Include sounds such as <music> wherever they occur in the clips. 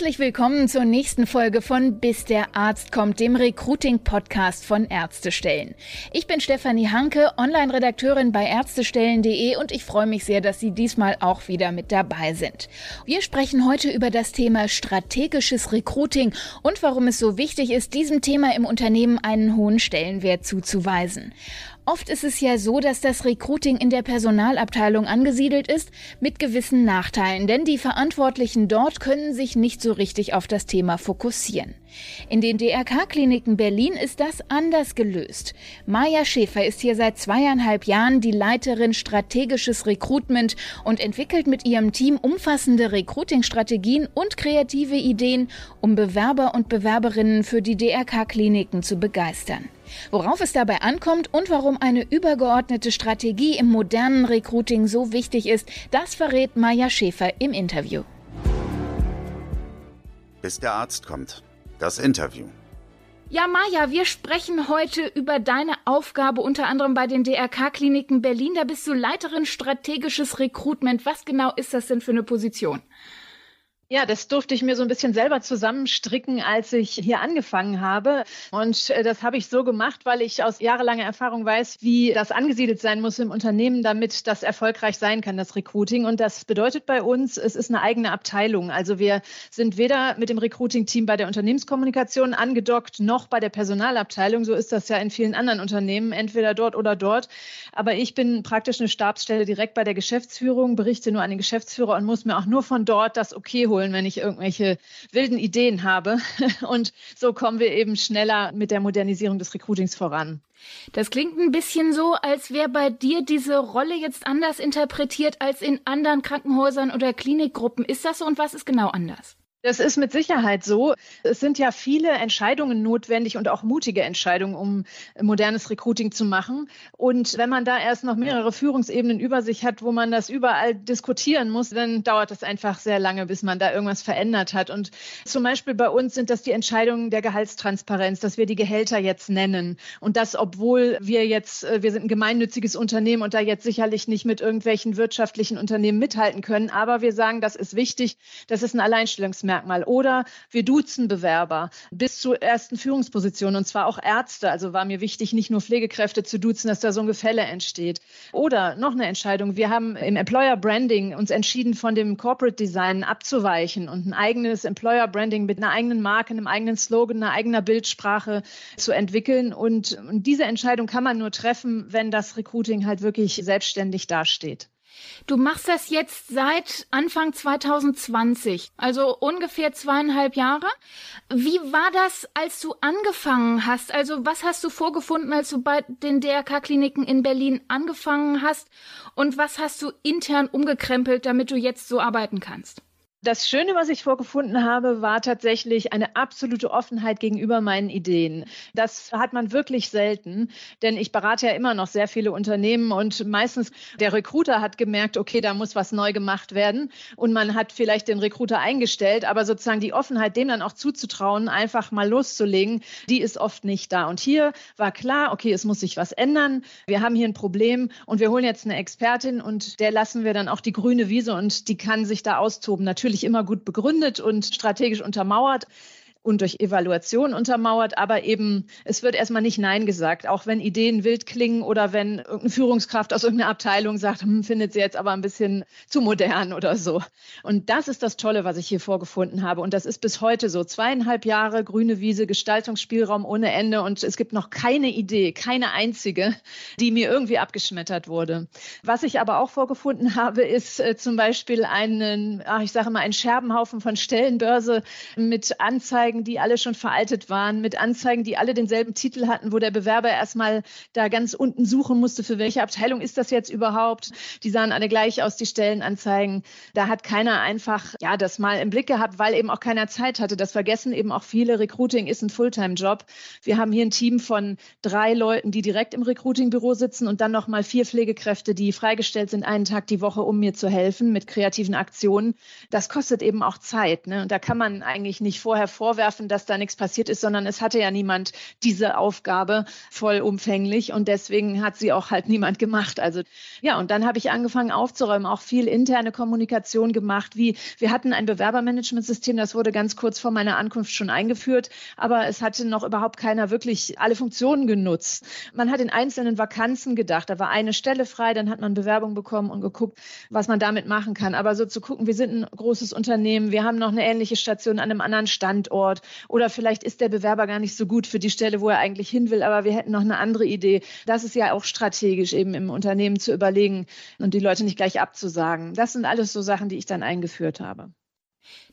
Herzlich willkommen zur nächsten Folge von Bis der Arzt kommt, dem Recruiting-Podcast von Ärztestellen. Ich bin Stefanie Hanke, Online-Redakteurin bei Ärztestellen.de und ich freue mich sehr, dass Sie diesmal auch wieder mit dabei sind. Wir sprechen heute über das Thema strategisches Recruiting und warum es so wichtig ist, diesem Thema im Unternehmen einen hohen Stellenwert zuzuweisen. Oft ist es ja so, dass das Recruiting in der Personalabteilung angesiedelt ist, mit gewissen Nachteilen, denn die Verantwortlichen dort können sich nicht so richtig auf das Thema fokussieren. In den DRK-Kliniken Berlin ist das anders gelöst. Maja Schäfer ist hier seit zweieinhalb Jahren die Leiterin strategisches Recruitment und entwickelt mit ihrem Team umfassende Recruiting-Strategien und kreative Ideen, um Bewerber und Bewerberinnen für die DRK-Kliniken zu begeistern. Worauf es dabei ankommt und warum eine übergeordnete Strategie im modernen Recruiting so wichtig ist, das verrät Maja Schäfer im Interview. Bis der Arzt kommt. Das Interview. Ja, Maja, wir sprechen heute über deine Aufgabe unter anderem bei den DRK-Kliniken Berlin. Da bist du Leiterin strategisches Recruitment. Was genau ist das denn für eine Position? Ja, das durfte ich mir so ein bisschen selber zusammenstricken, als ich hier angefangen habe. Und äh, das habe ich so gemacht, weil ich aus jahrelanger Erfahrung weiß, wie das angesiedelt sein muss im Unternehmen, damit das erfolgreich sein kann, das Recruiting. Und das bedeutet bei uns, es ist eine eigene Abteilung. Also wir sind weder mit dem Recruiting-Team bei der Unternehmenskommunikation angedockt, noch bei der Personalabteilung. So ist das ja in vielen anderen Unternehmen, entweder dort oder dort. Aber ich bin praktisch eine Stabsstelle direkt bei der Geschäftsführung, berichte nur an den Geschäftsführer und muss mir auch nur von dort das Okay holen holen, wenn ich irgendwelche wilden Ideen habe. <laughs> Und so kommen wir eben schneller mit der Modernisierung des Recruitings voran. Das klingt ein bisschen so, als wäre bei dir diese Rolle jetzt anders interpretiert als in anderen Krankenhäusern oder Klinikgruppen. Ist das so und was ist genau anders? Das ist mit Sicherheit so. Es sind ja viele Entscheidungen notwendig und auch mutige Entscheidungen, um modernes Recruiting zu machen. Und wenn man da erst noch mehrere Führungsebenen über sich hat, wo man das überall diskutieren muss, dann dauert es einfach sehr lange, bis man da irgendwas verändert hat. Und zum Beispiel bei uns sind das die Entscheidungen der Gehaltstransparenz, dass wir die Gehälter jetzt nennen. Und das, obwohl wir jetzt, äh, wir sind ein gemeinnütziges Unternehmen und da jetzt sicherlich nicht mit irgendwelchen wirtschaftlichen Unternehmen mithalten können. Aber wir sagen, das ist wichtig. Das ist ein Alleinstellungsmerkmal. Qualitätsmerkmal. Oder wir duzen Bewerber bis zur ersten Führungsposition und zwar auch Ärzte. Also war mir wichtig, nicht nur Pflegekräfte zu duzen, dass da so ein Gefälle entsteht. Oder noch eine Entscheidung. Wir haben im Employer Branding uns entschieden, von dem Corporate Design abzuweichen und ein eigenes Employer Branding mit einer eigenen Marke, einem eigenen Slogan, einer eigenen Bildsprache zu entwickeln. Und, und diese Entscheidung kann man nur treffen, wenn das Recruiting halt wirklich selbstständig dasteht. Du machst das jetzt seit Anfang 2020, also ungefähr zweieinhalb Jahre. Wie war das, als du angefangen hast? Also was hast du vorgefunden, als du bei den DRK-Kliniken in Berlin angefangen hast? Und was hast du intern umgekrempelt, damit du jetzt so arbeiten kannst? Das Schöne, was ich vorgefunden habe, war tatsächlich eine absolute Offenheit gegenüber meinen Ideen. Das hat man wirklich selten, denn ich berate ja immer noch sehr viele Unternehmen und meistens der Recruiter hat gemerkt, okay, da muss was neu gemacht werden und man hat vielleicht den Recruiter eingestellt, aber sozusagen die Offenheit, dem dann auch zuzutrauen, einfach mal loszulegen, die ist oft nicht da. Und hier war klar, okay, es muss sich was ändern. Wir haben hier ein Problem und wir holen jetzt eine Expertin und der lassen wir dann auch die grüne Wiese und die kann sich da austoben. Natürlich natürlich immer gut begründet und strategisch untermauert und durch Evaluation untermauert, aber eben, es wird erstmal nicht Nein gesagt, auch wenn Ideen wild klingen oder wenn irgendeine Führungskraft aus irgendeiner Abteilung sagt, hm, findet sie jetzt aber ein bisschen zu modern oder so. Und das ist das Tolle, was ich hier vorgefunden habe. Und das ist bis heute so. Zweieinhalb Jahre grüne Wiese, Gestaltungsspielraum ohne Ende und es gibt noch keine Idee, keine einzige, die mir irgendwie abgeschmettert wurde. Was ich aber auch vorgefunden habe, ist äh, zum Beispiel einen, ach, ich sage mal, einen Scherbenhaufen von Stellenbörse mit Anzeigen, Anzeigen, die alle schon veraltet waren, mit Anzeigen, die alle denselben Titel hatten, wo der Bewerber erstmal da ganz unten suchen musste, für welche Abteilung ist das jetzt überhaupt? Die sahen alle gleich aus, die Stellenanzeigen. Da hat keiner einfach ja das mal im Blick gehabt, weil eben auch keiner Zeit hatte. Das vergessen eben auch viele. Recruiting ist ein Fulltime-Job. Wir haben hier ein Team von drei Leuten, die direkt im Recruiting-Büro sitzen und dann nochmal vier Pflegekräfte, die freigestellt sind, einen Tag die Woche, um mir zu helfen mit kreativen Aktionen. Das kostet eben auch Zeit. Ne? Und da kann man eigentlich nicht vorher vorwärts vorwerfen, dass da nichts passiert ist, sondern es hatte ja niemand diese Aufgabe vollumfänglich und deswegen hat sie auch halt niemand gemacht. Also ja, und dann habe ich angefangen aufzuräumen, auch viel interne Kommunikation gemacht, wie wir hatten ein Bewerbermanagementsystem, das wurde ganz kurz vor meiner Ankunft schon eingeführt, aber es hatte noch überhaupt keiner wirklich alle Funktionen genutzt. Man hat in einzelnen Vakanzen gedacht, da war eine Stelle frei, dann hat man Bewerbung bekommen und geguckt, was man damit machen kann. Aber so zu gucken, wir sind ein großes Unternehmen, wir haben noch eine ähnliche Station an einem anderen Standort oder vielleicht ist der Bewerber gar nicht so gut für die Stelle, wo er eigentlich hin will, aber wir hätten noch eine andere Idee. Das ist ja auch strategisch eben im Unternehmen zu überlegen und die Leute nicht gleich abzusagen. Das sind alles so Sachen, die ich dann eingeführt habe.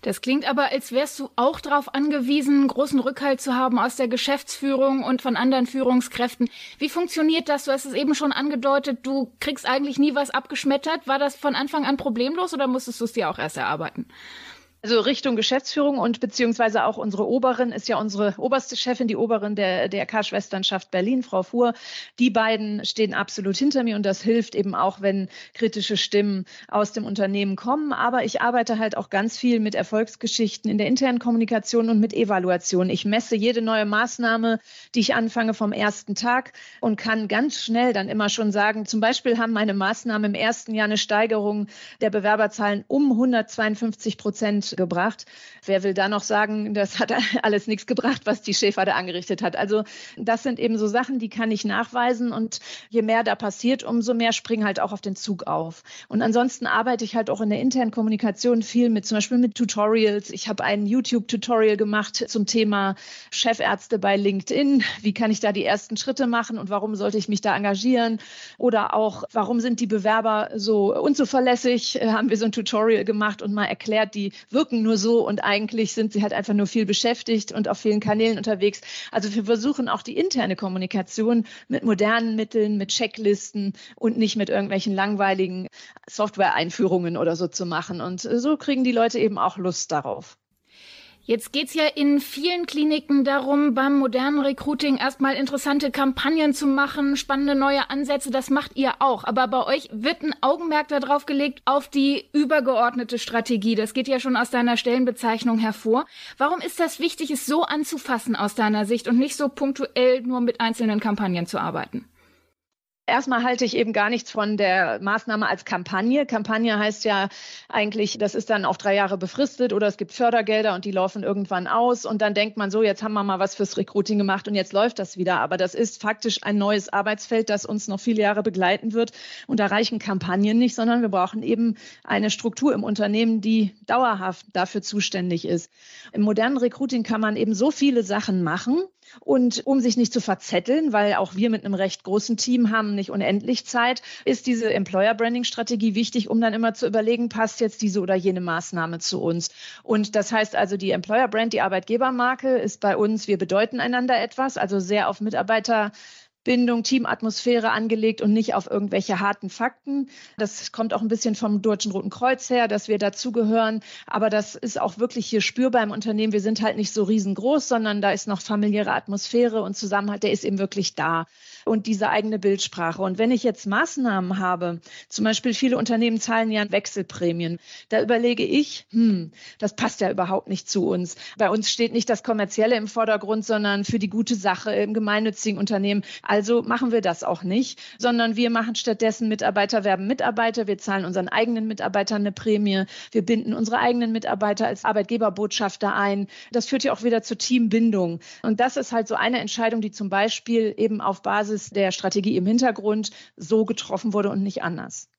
Das klingt aber, als wärst du auch darauf angewiesen, großen Rückhalt zu haben aus der Geschäftsführung und von anderen Führungskräften. Wie funktioniert das? Du hast es eben schon angedeutet, du kriegst eigentlich nie was abgeschmettert. War das von Anfang an problemlos oder musstest du es dir auch erst erarbeiten? Also Richtung Geschäftsführung und beziehungsweise auch unsere Oberin ist ja unsere oberste Chefin, die Oberin der DRK-Schwesternschaft Berlin, Frau Fuhr. Die beiden stehen absolut hinter mir und das hilft eben auch, wenn kritische Stimmen aus dem Unternehmen kommen. Aber ich arbeite halt auch ganz viel mit Erfolgsgeschichten in der internen Kommunikation und mit Evaluation. Ich messe jede neue Maßnahme, die ich anfange vom ersten Tag und kann ganz schnell dann immer schon sagen, zum Beispiel haben meine Maßnahmen im ersten Jahr eine Steigerung der Bewerberzahlen um 152 Prozent gebracht. Wer will da noch sagen, das hat <laughs> alles nichts gebracht, was die Schäfer da angerichtet hat? Also das sind eben so Sachen, die kann ich nachweisen und je mehr da passiert, umso mehr springen halt auch auf den Zug auf. Und ansonsten arbeite ich halt auch in der internen Kommunikation viel mit, zum Beispiel mit Tutorials. Ich habe ein YouTube-Tutorial gemacht zum Thema Chefärzte bei LinkedIn. Wie kann ich da die ersten Schritte machen und warum sollte ich mich da engagieren? Oder auch, warum sind die Bewerber so unzuverlässig? Haben wir so ein Tutorial gemacht und mal erklärt, die wirken nur so und eigentlich sind sie halt einfach nur viel beschäftigt und auf vielen Kanälen unterwegs. Also wir versuchen auch die interne Kommunikation mit modernen Mitteln, mit Checklisten und nicht mit irgendwelchen langweiligen Software-Einführungen oder so zu machen. Und so kriegen die Leute eben auch Lust darauf. Jetzt geht's ja in vielen Kliniken darum, beim modernen Recruiting erstmal interessante Kampagnen zu machen, spannende neue Ansätze. Das macht ihr auch. Aber bei euch wird ein Augenmerk darauf gelegt, auf die übergeordnete Strategie. Das geht ja schon aus deiner Stellenbezeichnung hervor. Warum ist das wichtig, es so anzufassen aus deiner Sicht und nicht so punktuell nur mit einzelnen Kampagnen zu arbeiten? Erstmal halte ich eben gar nichts von der Maßnahme als Kampagne. Kampagne heißt ja eigentlich, das ist dann auf drei Jahre befristet oder es gibt Fördergelder und die laufen irgendwann aus und dann denkt man so, jetzt haben wir mal was fürs Recruiting gemacht und jetzt läuft das wieder. Aber das ist faktisch ein neues Arbeitsfeld, das uns noch viele Jahre begleiten wird und da reichen Kampagnen nicht, sondern wir brauchen eben eine Struktur im Unternehmen, die dauerhaft dafür zuständig ist. Im modernen Recruiting kann man eben so viele Sachen machen und um sich nicht zu verzetteln, weil auch wir mit einem recht großen Team haben nicht unendlich Zeit, ist diese Employer Branding Strategie wichtig, um dann immer zu überlegen, passt jetzt diese oder jene Maßnahme zu uns. Und das heißt also, die Employer Brand, die Arbeitgebermarke ist bei uns, wir bedeuten einander etwas, also sehr auf Mitarbeiter Bindung, Teamatmosphäre angelegt und nicht auf irgendwelche harten Fakten. Das kommt auch ein bisschen vom Deutschen Roten Kreuz her, dass wir dazugehören. Aber das ist auch wirklich hier spürbar im Unternehmen. Wir sind halt nicht so riesengroß, sondern da ist noch familiäre Atmosphäre und Zusammenhalt, der ist eben wirklich da und diese eigene Bildsprache. Und wenn ich jetzt Maßnahmen habe, zum Beispiel viele Unternehmen zahlen ja Wechselprämien, da überlege ich, hm, das passt ja überhaupt nicht zu uns. Bei uns steht nicht das Kommerzielle im Vordergrund, sondern für die gute Sache im gemeinnützigen Unternehmen. Also machen wir das auch nicht, sondern wir machen stattdessen Mitarbeiter werben Mitarbeiter. Wir zahlen unseren eigenen Mitarbeitern eine Prämie. Wir binden unsere eigenen Mitarbeiter als Arbeitgeberbotschafter ein. Das führt ja auch wieder zur Teambindung. Und das ist halt so eine Entscheidung, die zum Beispiel eben auf Basis Basis der Strategie im Hintergrund so getroffen wurde und nicht anders.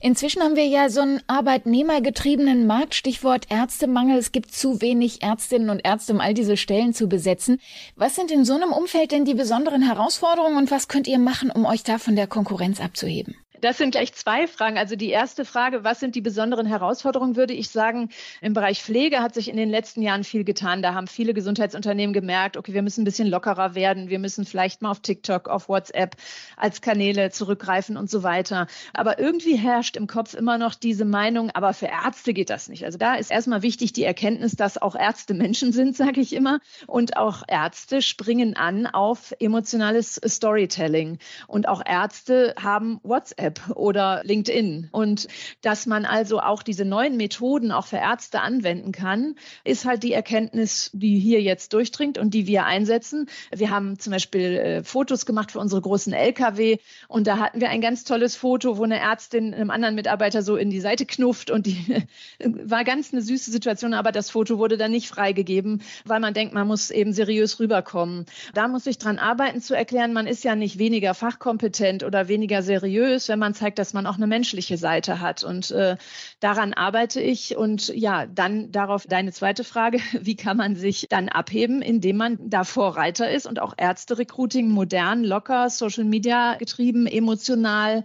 Inzwischen haben wir ja so einen arbeitnehmergetriebenen Markt, Stichwort Ärztemangel. Es gibt zu wenig Ärztinnen und Ärzte, um all diese Stellen zu besetzen. Was sind in so einem Umfeld denn die besonderen Herausforderungen und was könnt ihr machen, um euch da von der Konkurrenz abzuheben? Das sind gleich zwei Fragen. Also die erste Frage, was sind die besonderen Herausforderungen, würde ich sagen, im Bereich Pflege hat sich in den letzten Jahren viel getan. Da haben viele Gesundheitsunternehmen gemerkt, okay, wir müssen ein bisschen lockerer werden. Wir müssen vielleicht mal auf TikTok, auf WhatsApp als Kanäle zurückgreifen und so weiter. Aber irgendwie herrscht im Kopf immer noch diese Meinung, aber für Ärzte geht das nicht. Also da ist erstmal wichtig die Erkenntnis, dass auch Ärzte Menschen sind, <laughs> sage ich immer. Und auch Ärzte springen an auf emotionales Storytelling. Und auch Ärzte haben WhatsApp WhatsApp oder LinkedIn. Und dass man also auch diese neuen Methoden auch für Ärzte anwenden kann, ist halt die Erkenntnis, die hier jetzt durchdringt und die wir einsetzen. Wir haben zum Beispiel äh, Fotos gemacht für unsere großen LKW und da hatten wir ein ganz tolles Foto, wo eine Ärztin einem anderen Mitarbeiter so in die Seite knufft und die <laughs> war ganz eine süße Situation, aber das Foto wurde dann nicht freigegeben, weil man denkt, man muss eben seriös rüberkommen. Da muss ich dran arbeiten zu erklären, man ist ja nicht weniger fachkompetent oder weniger seriös, wenn man zeigt, dass man auch eine menschliche Seite hat. Und äh, daran arbeite ich. Und ja, dann darauf deine zweite Frage, <laughs> wie kann man sich dann abheben, indem man da Vorreiter ist und auch Ärzte-Recruiting modern, locker, Social Media getrieben, emotional,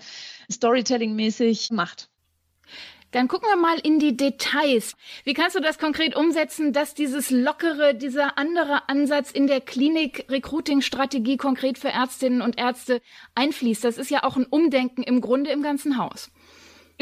Storytelling-mäßig macht. Dann gucken wir mal in die Details. Wie kannst du das konkret umsetzen, dass dieses lockere, dieser andere Ansatz in der Klinik-Recruiting-Strategie konkret für Ärztinnen und Ärzte einfließt? Das ist ja auch ein Umdenken im Grunde im ganzen Haus.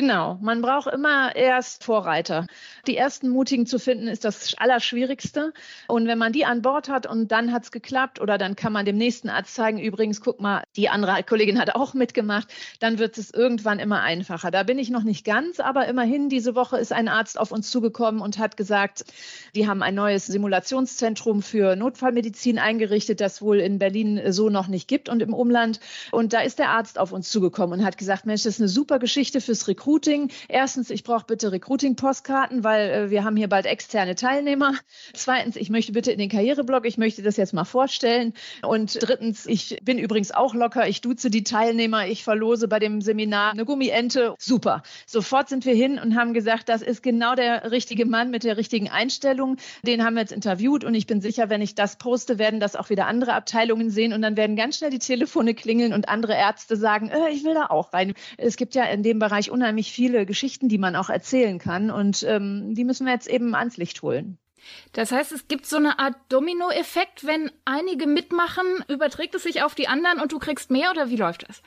Genau, man braucht immer erst Vorreiter. Die ersten Mutigen zu finden ist das Allerschwierigste. Und wenn man die an Bord hat und dann hat es geklappt oder dann kann man dem nächsten Arzt zeigen, übrigens, guck mal, die andere Kollegin hat auch mitgemacht, dann wird es irgendwann immer einfacher. Da bin ich noch nicht ganz, aber immerhin, diese Woche ist ein Arzt auf uns zugekommen und hat gesagt, die haben ein neues Simulationszentrum für Notfallmedizin eingerichtet, das wohl in Berlin so noch nicht gibt und im Umland. Und da ist der Arzt auf uns zugekommen und hat gesagt, Mensch, das ist eine super Geschichte fürs Recruiting. Recruiting. Erstens, ich brauche bitte Recruiting-Postkarten, weil äh, wir haben hier bald externe Teilnehmer. Zweitens, ich möchte bitte in den Karriereblog, ich möchte das jetzt mal vorstellen. Und drittens, ich bin übrigens auch locker, ich duze die Teilnehmer, ich verlose bei dem Seminar eine Gummiente. Super. Sofort sind wir hin und haben gesagt, das ist genau der richtige Mann mit der richtigen Einstellung. Den haben wir jetzt interviewt und ich bin sicher, wenn ich das poste, werden das auch wieder andere Abteilungen sehen und dann werden ganz schnell die Telefone klingeln und andere Ärzte sagen, äh, ich will da auch rein. Es gibt ja in dem Bereich unheimlich unheimlich viele Geschichten, die man auch erzählen kann. Und ähm, die müssen wir jetzt eben ans Licht holen. Das heißt, es gibt so eine Art Dominoeffekt, wenn einige mitmachen, überträgt es sich auf die anderen und du kriegst mehr oder wie läuft das?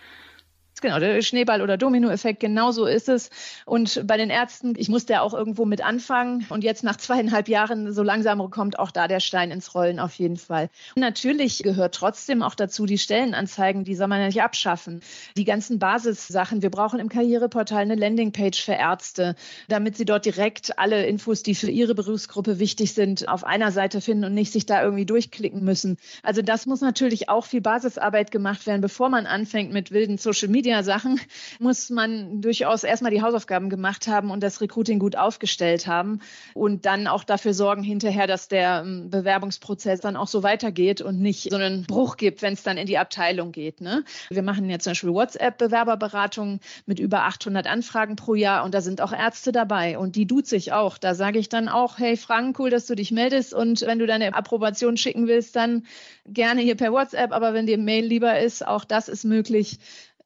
Genau, der Schneeball- oder Dominoeffekt, genau so ist es. Und bei den Ärzten, ich musste ja auch irgendwo mit anfangen. Und jetzt nach zweieinhalb Jahren, so langsam kommt auch da der Stein ins Rollen auf jeden Fall. Und natürlich gehört trotzdem auch dazu die Stellenanzeigen, die soll man ja nicht abschaffen. Die ganzen Basissachen. Wir brauchen im Karriereportal eine Landingpage für Ärzte, damit sie dort direkt alle Infos, die für ihre Berufsgruppe wichtig sind, auf einer Seite finden und nicht sich da irgendwie durchklicken müssen. Also das muss natürlich auch viel Basisarbeit gemacht werden, bevor man anfängt mit wilden Social Media Sachen <laughs> muss man durchaus erstmal die Hausaufgaben gemacht haben und das Recruiting gut aufgestellt haben und dann auch dafür sorgen hinterher, dass der ähm, Bewerbungsprozess dann auch so weitergeht und nicht so einen Bruch gibt, wenn es dann in die Abteilung geht. Ne? Wir machen jetzt zum Beispiel WhatsApp-Bewerberberatungen mit über 800 Anfragen pro Jahr und da sind auch Ärzte dabei und die duze ich auch. Da sage ich dann auch, hey Frank, cool, dass du dich meldest und wenn du deine Approbation schicken willst, dann gerne hier per WhatsApp, aber wenn dir Mail lieber ist, auch das ist möglich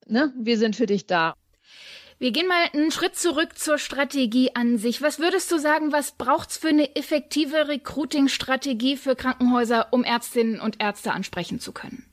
ne, wir sind für dich da. Wir gehen mal einen Schritt zurück zur Strategie an sich. Was würdest du sagen, was braucht's für eine effektive Recruiting-Strategie für Krankenhäuser, um Ärztinnen und Ärzte ansprechen zu können?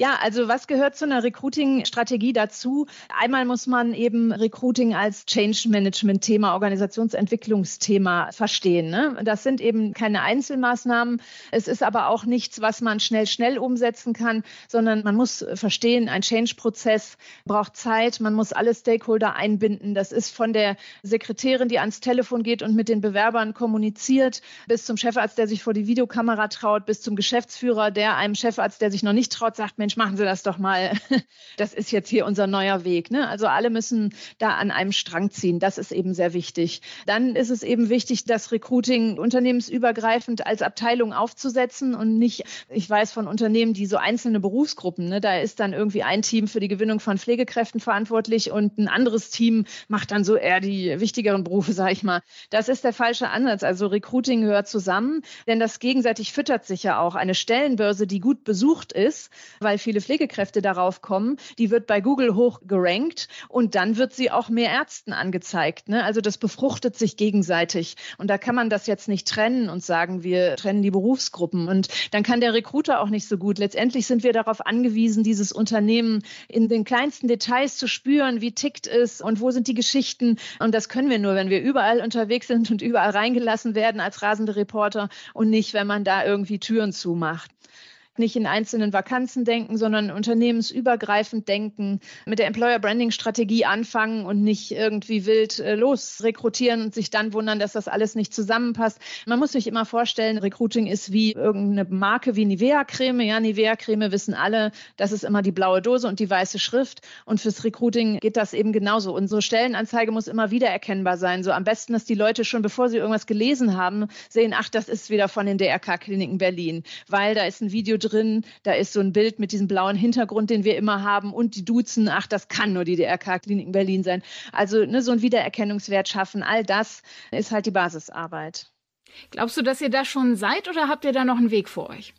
Ja, also was gehört zu einer Recruiting-Strategie dazu? Einmal muss man eben Recruiting als Change-Management-Thema, Organisationsentwicklungsthema verstehen. Ne? Das sind eben keine Einzelmaßnahmen. Es ist aber auch nichts, was man schnell, schnell umsetzen kann, sondern man muss verstehen, ein Change-Prozess braucht Zeit. Man muss alle Stakeholder einbinden. Das ist von der Sekretärin, die ans Telefon geht und mit den Bewerbern kommuniziert, bis zum Chefarzt, der sich vor die Videokamera traut, bis zum Geschäftsführer, der einem Chefarzt, der sich noch nicht traut, sagt, Mensch, Mensch, machen Sie das doch mal. <laughs> Das ist jetzt hier unser neuer Weg. Ne? Also alle müssen da an einem Strang ziehen. Das ist eben sehr wichtig. Dann ist es eben wichtig, das Recruiting unternehmensübergreifend als Abteilung aufzusetzen und nicht, ich weiß von Unternehmen, die so einzelne Berufsgruppen, ne, da ist dann irgendwie ein Team für die Gewinnung von Pflegekräften verantwortlich und ein anderes Team macht dann so eher die wichtigeren Berufe, sage ich mal. Das ist der falsche Ansatz. Also Recruiting gehört zusammen, denn das gegenseitig füttert sich ja auch. Eine Stellenbörse, die gut besucht ist, weil viele Pflegekräfte darauf kommen, die wird bei Google hoch gerankt und dann wird sie auch mehr Ärzten angezeigt. Ne? Also das befruchtet sich gegenseitig. Und da kann man das jetzt nicht trennen und sagen, wir trennen die Berufsgruppen. Und dann kann der Recruiter auch nicht so gut. Letztendlich sind wir darauf angewiesen, dieses Unternehmen in den kleinsten Details zu spüren, wie tickt es und wo sind die Geschichten. Und das können wir nur, wenn wir überall unterwegs sind und überall reingelassen werden als rasende Reporter und nicht, wenn man da irgendwie Türen zumacht. Nicht in einzelnen Vakanzen denken, sondern unternehmensübergreifend denken, mit der Employer Branding Strategie anfangen und nicht irgendwie wild äh, los rekrutieren und sich dann wundern, dass das alles nicht zusammenpasst. Man muss sich immer vorstellen, Recruiting ist wie irgendeine Marke wie Nivea Creme. Ja, Nivea Creme wissen alle, das ist immer die blaue Dose und die weiße Schrift. Und fürs Recruiting geht das eben genauso. Unsere Stellenanzeige muss immer wieder erkennbar sein. So am besten, dass die Leute schon, bevor sie irgendwas gelesen haben, sehen, ach, das ist wieder von den DRK-Kliniken Berlin, weil da ist ein Video drin, da ist so ein Bild mit diesem blauen Hintergrund, den wir immer haben und die duzen, ach, das kann nur die DRK-Kliniken Berlin sein. Also ne, so ein Wiedererkennungswert schaffen, all das ist halt die Basisarbeit. Glaubst du, dass ihr da schon seid oder habt ihr da noch einen Weg vor euch?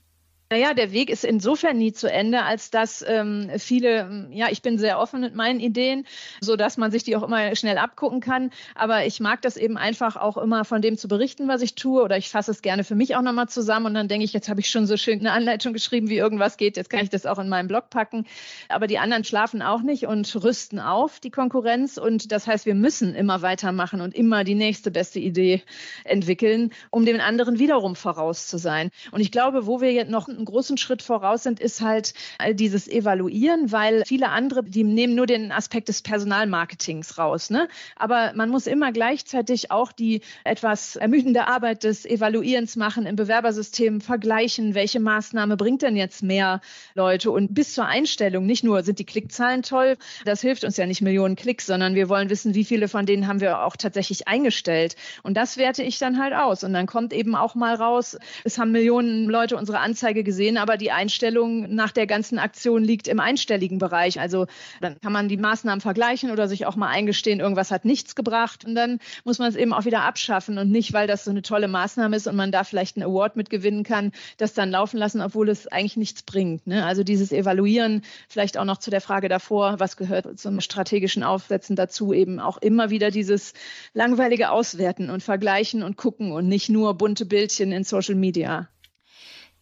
Naja, der Weg ist insofern nie zu Ende, als dass ähm, viele, ja, ich bin sehr offen mit meinen Ideen, so dass man sich die auch immer schnell abgucken kann. Aber ich mag das eben einfach auch immer von dem zu berichten, was ich tue, oder ich fasse es gerne für mich auch nochmal zusammen und dann denke ich, jetzt habe ich schon so schön eine Anleitung geschrieben, wie irgendwas geht, jetzt kann ich das auch in meinen Blog packen. Aber die anderen schlafen auch nicht und rüsten auf, die Konkurrenz. Und das heißt, wir müssen immer weitermachen und immer die nächste beste Idee entwickeln, um den anderen wiederum voraus zu sein. Und ich glaube, wo wir jetzt noch einen großen Schritt voraus sind, ist halt dieses Evaluieren, weil viele andere, die nehmen nur den Aspekt des Personalmarketings raus. Ne? Aber man muss immer gleichzeitig auch die etwas ermüdende Arbeit des Evaluierens machen im Bewerbersystem, vergleichen, welche Maßnahme bringt denn jetzt mehr Leute und bis zur Einstellung, nicht nur sind die Klickzahlen toll, das hilft uns ja nicht Millionen Klicks, sondern wir wollen wissen, wie viele von denen haben wir auch tatsächlich eingestellt. Und das werte ich dann halt aus. Und dann kommt eben auch mal raus, es haben Millionen Leute unsere Anzeige gesehen, aber die Einstellung nach der ganzen Aktion liegt im einstelligen Bereich. Also dann kann man die Maßnahmen vergleichen oder sich auch mal eingestehen, irgendwas hat nichts gebracht und dann muss man es eben auch wieder abschaffen und nicht, weil das so eine tolle Maßnahme ist und man da vielleicht einen Award mitgewinnen kann, das dann laufen lassen, obwohl es eigentlich nichts bringt. Ne? Also dieses Evaluieren, vielleicht auch noch zu der Frage davor, was gehört zum strategischen Aufsetzen dazu, eben auch immer wieder dieses langweilige Auswerten und Vergleichen und gucken und nicht nur bunte Bildchen in Social Media.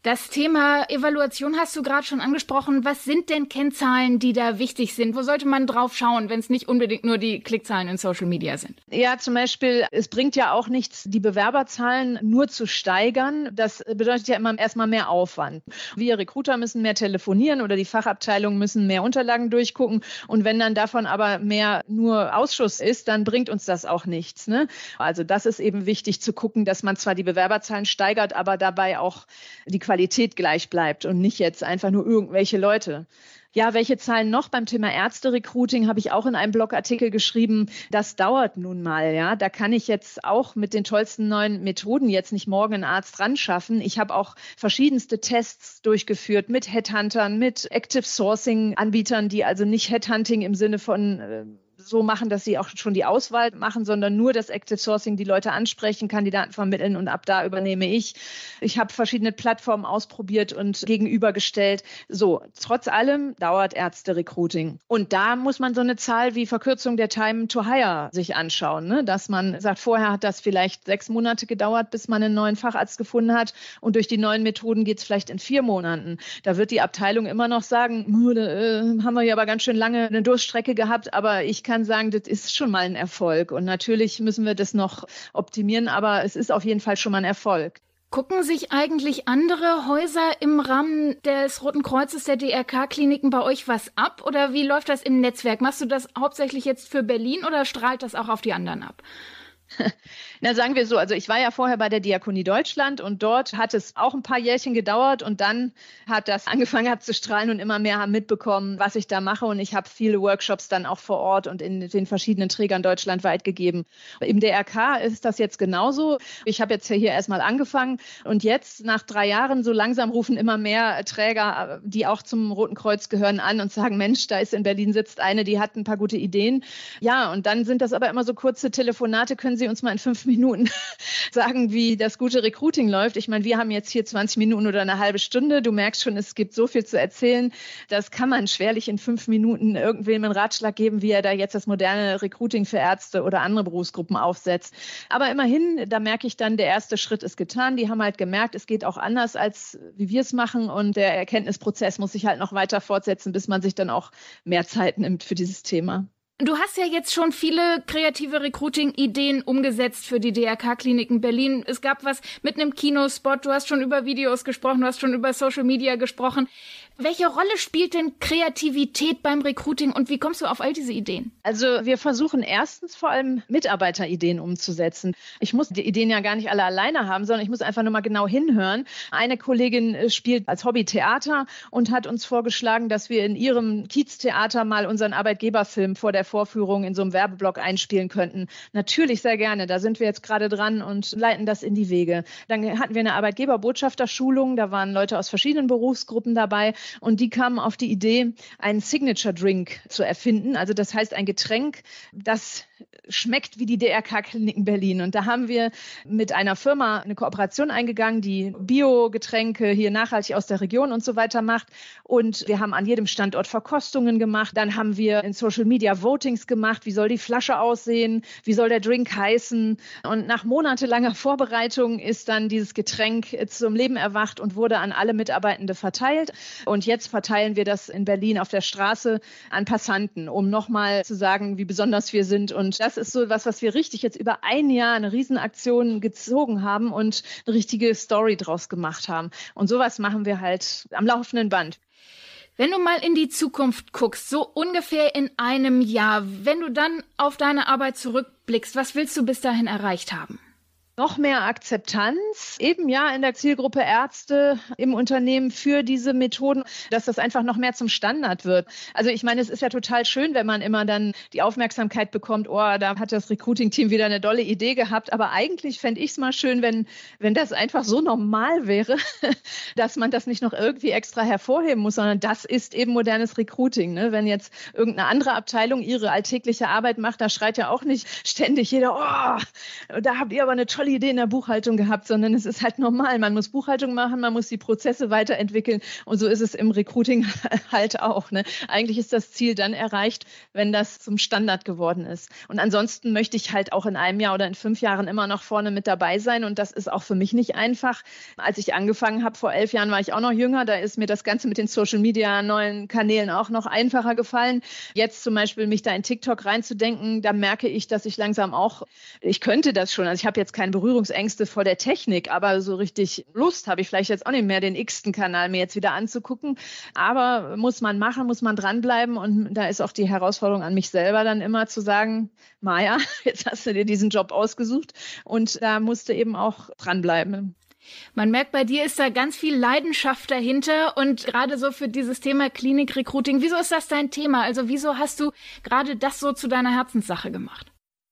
Das Thema Evaluation hast du gerade schon angesprochen. Was sind denn Kennzahlen, die da wichtig sind? Wo sollte man drauf schauen, wenn es nicht unbedingt nur die Klickzahlen in Social Media sind? Ja, zum Beispiel, es bringt ja auch nichts, die Bewerberzahlen nur zu steigern. Das bedeutet ja immer erstmal mehr Aufwand. Wir Recruiter müssen mehr telefonieren oder die Fachabteilungen müssen mehr Unterlagen durchgucken. Und wenn dann davon aber mehr nur Ausschuss ist, dann bringt uns das auch nichts. Ne? Also das ist eben wichtig zu gucken, dass man zwar die Bewerberzahlen steigert, aber dabei auch die Qualität gleich bleibt und nicht jetzt einfach nur irgendwelche Leute. Ja, welche Zahlen noch beim Thema Ärzte-Recruiting habe ich auch in einem Blogartikel geschrieben. Das dauert nun mal, ja. Da kann ich jetzt auch mit den tollsten neuen Methoden jetzt nicht morgen einen Arzt ran schaffen. Ich habe auch verschiedenste Tests durchgeführt mit Headhuntern, mit Active Sourcing Anbietern, die also nicht Headhunting im Sinne von äh, so machen, dass sie auch schon die Auswahl machen, sondern nur das Active Sourcing, die Leute ansprechen, Kandidaten vermitteln und ab da übernehme ich. Ich habe verschiedene Plattformen ausprobiert und gegenübergestellt. So, trotz allem dauert Ärzte-Recruiting. Und da muss man so eine Zahl wie Verkürzung der Time to Hire sich anschauen, ne? dass man sagt, vorher hat das vielleicht sechs Monate gedauert, bis man einen neuen Facharzt gefunden hat und durch die neuen Methoden geht es vielleicht in vier Monaten. Da wird die Abteilung immer noch sagen, äh, haben wir ja aber ganz schön lange eine Durchstrecke gehabt, aber ich kann sagen, das ist schon mal ein Erfolg. Und natürlich müssen wir das noch optimieren, aber es ist auf jeden Fall schon mal ein Erfolg. Gucken sich eigentlich andere Häuser im Rahmen des Roten Kreuzes der DRK-Kliniken bei euch was ab? Oder wie läuft das im Netzwerk? Machst du das hauptsächlich jetzt für Berlin oder strahlt das auch auf die anderen ab? <laughs> Na, sagen wir so, also ich war ja vorher bei der Diakonie Deutschland und dort hat es auch ein paar Jährchen gedauert und dann hat das <laughs> angefangen hat zu strahlen und immer mehr haben mitbekommen, was ich da mache und ich habe viele Workshops dann auch vor Ort und in den verschiedenen Trägern deutschlandweit gegeben. Im DRK ist das jetzt genauso. Ich habe jetzt hier erstmal angefangen und jetzt nach drei Jahren so langsam rufen immer mehr Träger, die auch zum Roten Kreuz gehören, an und sagen, Mensch, da ist in Berlin sitzt eine, die hat ein paar gute Ideen. Ja, und dann sind das aber immer so kurze Telefonate, können Sie uns mal in fünf Minuten <laughs> sagen, wie das gute Recruiting läuft. Ich meine, wir haben jetzt hier 20 Minuten oder eine halbe Stunde. Du merkst schon, es gibt so viel zu erzählen. Das kann man schwerlich in fünf Minuten irgendwem einen Ratschlag geben, wie er da jetzt das moderne Recruiting für Ärzte oder andere Berufsgruppen aufsetzt. Aber immerhin, da merke ich dann, der erste Schritt ist getan. Die haben halt gemerkt, es geht auch anders, als wie wir es machen. Und der Erkenntnisprozess muss sich halt noch weiter fortsetzen, bis man sich dann auch mehr Zeit nimmt für dieses Thema. Du hast ja jetzt schon viele kreative Recruiting-Ideen umgesetzt für die DRK-Kliniken Berlin. Es gab was mit einem Kinospot, du hast schon über Videos gesprochen, du hast schon über Social Media gesprochen. Welche Rolle spielt denn Kreativität beim Recruiting und wie kommst du auf all diese Ideen? Also wir versuchen erstens vor allem Mitarbeiterideen umzusetzen. Ich muss die Ideen ja gar nicht alle alleine haben, sondern ich muss einfach nur mal genau hinhören. Eine Kollegin äh, spielt als Hobby Theater und hat uns vorgeschlagen, dass wir in ihrem Kieztheater mal unseren Arbeitgeberfilm vor der Vorführung in so einem Werbeblock einspielen könnten. Natürlich sehr gerne. Da sind wir jetzt gerade dran und leiten das in die Wege. Dann hatten wir eine Arbeitgeberbotschafterschulung. Da waren Leute aus verschiedenen Berufsgruppen dabei. Und die kamen auf die Idee, einen Signature Drink zu erfinden. Also das heißt ein Getränk, das schmeckt wie die DRK-Kliniken Berlin. Und da haben wir mit einer Firma eine Kooperation eingegangen, die Bio-Getränke hier nachhaltig aus der Region und so weiter macht. Und wir haben an jedem Standort Verkostungen gemacht. Dann haben wir in Social Media Votings gemacht. Wie soll die Flasche aussehen? Wie soll der Drink heißen? Und nach monatelanger <laughs> Vorbereitung ist dann dieses Getränk zum Leben erwacht und wurde an alle Mitarbeitende verteilt. Und jetzt verteilen wir das in Berlin auf der Straße an Passanten, um nochmal zu sagen, wie besonders wir sind und und das ist so was, was wir richtig jetzt über ein Jahr eine Riesenaktion gezogen haben und eine richtige Story draus gemacht haben. Und sowas machen wir halt am laufenden Band. Wenn du mal in die Zukunft guckst, so ungefähr in einem Jahr, wenn du dann auf deine Arbeit zurückblickst, was willst du bis dahin erreicht haben? Noch mehr Akzeptanz, eben ja in der Zielgruppe Ärzte im Unternehmen für diese Methoden, dass das einfach noch mehr zum Standard wird. Also ich meine, es ist ja total schön, wenn man immer dann die Aufmerksamkeit bekommt, oh, da hat das Recruiting-Team wieder eine dolle Idee gehabt. Aber eigentlich fände ich es mal schön, wenn, wenn das einfach so normal wäre, <laughs> dass man das nicht noch irgendwie extra hervorheben muss, sondern das ist eben modernes Recruiting. Ne? Wenn jetzt irgendeine andere Abteilung ihre alltägliche Arbeit macht, da schreit ja auch nicht ständig jeder, oh, da habt ihr aber eine tolle tolle Idee in der Buchhaltung gehabt, sondern es ist halt normal. Man muss Buchhaltung machen, man muss die Prozesse weiterentwickeln und so ist es im Recruiting <laughs> halt auch. Ne? Eigentlich ist das Ziel dann erreicht, wenn das zum Standard geworden ist. Und ansonsten möchte ich halt auch in einem Jahr oder in fünf Jahren immer noch vorne mit dabei sein und das ist auch für mich nicht einfach. Als ich angefangen habe vor elf Jahren, war ich auch noch jünger. Da ist mir das Ganze mit den Social Media neuen Kanälen auch noch einfacher gefallen. Jetzt zum Beispiel mich da in TikTok reinzudenken, da merke ich, dass ich langsam auch, ich könnte das schon. Also ich habe jetzt kein Berührungsängste vor der Technik, aber so richtig Lust habe ich vielleicht jetzt auch nicht mehr, den x-ten Kanal mir jetzt wieder anzugucken. Aber muss man machen, muss man dranbleiben und da ist auch die Herausforderung an mich selber dann immer zu sagen, Maja, <laughs> jetzt hast du dir diesen Job ausgesucht und da musst du eben auch dranbleiben. Man merkt, bei dir ist da ganz viel Leidenschaft dahinter und gerade so für dieses Thema Klinik-Recruiting. Wieso ist das dein Thema? Also wieso hast du gerade das so zu deiner Herzenssache gemacht?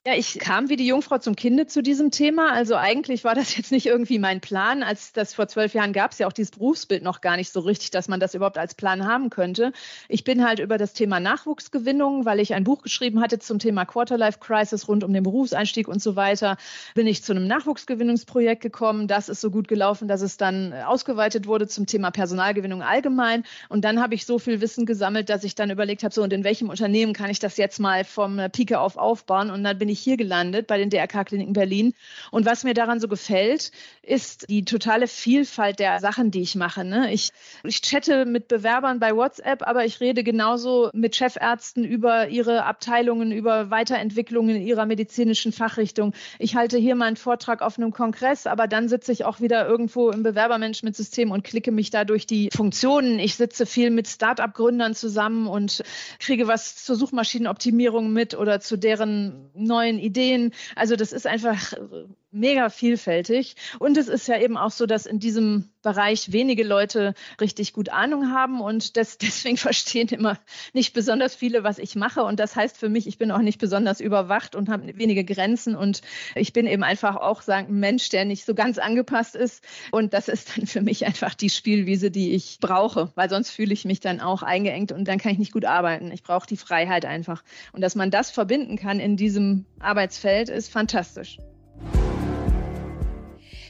Ja, ich kam wie die Jungfrau zum Kinde zu diesem Thema. Also eigentlich war das <laughs> jetzt nicht irgendwie mein Plan. Als das vor zwölf Jahren gab es ja auch dieses Berufsbild noch gar nicht so richtig, dass man das überhaupt als Plan haben könnte. Ich bin halt über das Thema Nachwuchsgewinnung, weil ich ein Buch geschrieben hatte zum Thema Quarterlife Crisis rund um den Berufseinstieg und so weiter, bin ich zu einem Nachwuchsgewinnungsprojekt gekommen. Das ist so gut gelaufen, dass es dann ausgeweitet wurde zum Thema Personalgewinnung allgemein. Und dann habe ich so viel Wissen gesammelt, dass ich dann überlegt habe, so und in welchem Unternehmen kann ich das jetzt mal vom Pike auf aufbauen? Und dann bin ich ich hier gelandet bei den DRK-Kliniken Berlin. Und was mir daran so gefällt, ist die totale Vielfalt der Sachen, die ich mache. Ne? Ich, ich chatte mit Bewerbern bei WhatsApp, aber ich rede genauso mit Chefärzten über ihre Abteilungen, über Weiterentwicklungen ihrer medizinischen Fachrichtung. Ich halte hier mal einen Vortrag auf einem Kongress, aber dann sitze ich auch wieder irgendwo im Bewerbermanagementsystem und klicke mich da durch die Funktionen. Ich sitze viel mit Start-up-Gründern zusammen und kriege was zur Suchmaschinenoptimierung mit oder zu deren neuen neuen Ideen. Also das ist einfach mega vielfältig. Und es ist ja eben auch so, dass in diesem Bereich wenige Leute richtig gut Ahnung haben und das, <laughs> deswegen verstehen immer nicht besonders viele, was ich mache. Und das heißt für mich, ich bin auch nicht besonders überwacht und habe wenige Grenzen. Und ich bin eben einfach auch sagen, ein Mensch, der nicht so ganz angepasst ist. Und das ist dann für mich einfach die Spielwiese, die ich brauche, weil sonst fühle ich mich dann auch eingeengt und dann kann ich nicht gut arbeiten. Ich brauche die Freiheit einfach. Und dass man das verbinden kann in diesem Arbeitsfeld, ist fantastisch.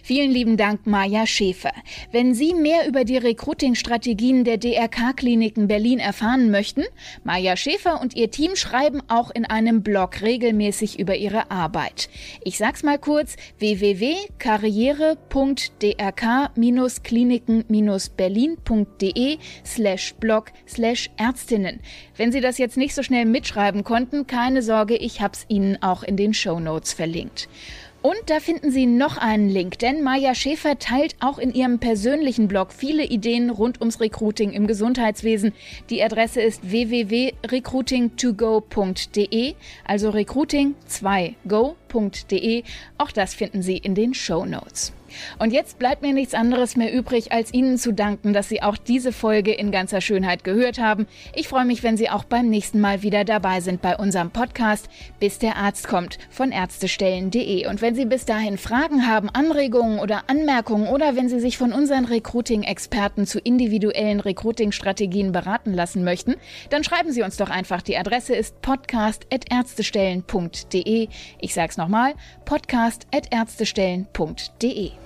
Vielen lieben Dank, Maja Schäfer. Wenn Sie mehr über die Recruiting-Strategien der DRK-Kliniken Berlin erfahren möchten, Maja Schäfer und ihr Team schreiben auch in einem Blog regelmäßig über ihre Arbeit. Ich sag's mal kurz, www.karriere.drk-kliniken-berlin.de slash blog slash Ärztinnen. Wenn Sie das jetzt nicht so schnell mitschreiben konnten, keine Sorge, ich hab's Ihnen auch in den Show Notes verlinkt. Und da finden Sie noch einen Link, denn Maja Schäfer teilt auch in ihrem persönlichen Blog viele Ideen rund ums Recruiting im Gesundheitswesen. Die Adresse ist www.recruiting2go.de, also recruiting2go.de. Auch das finden Sie in den Show Notes. Und jetzt bleibt mir nichts anderes mehr übrig, als Ihnen zu danken, dass Sie auch diese Folge in ganzer Schönheit gehört haben. Ich freue mich, wenn Sie auch beim nächsten Mal wieder dabei sind bei unserem Podcast Bis der Arzt kommt von Ärztestellen.de. Und wenn Sie bis dahin Fragen haben, Anregungen oder Anmerkungen oder wenn Sie sich von unseren Recruiting-Experten zu individuellen Recruiting-Strategien beraten lassen möchten, dann schreiben Sie uns doch einfach. Die Adresse ist podcast.ärztestellen.de. Ich sage es nochmal, podcast.ärztestellen.de.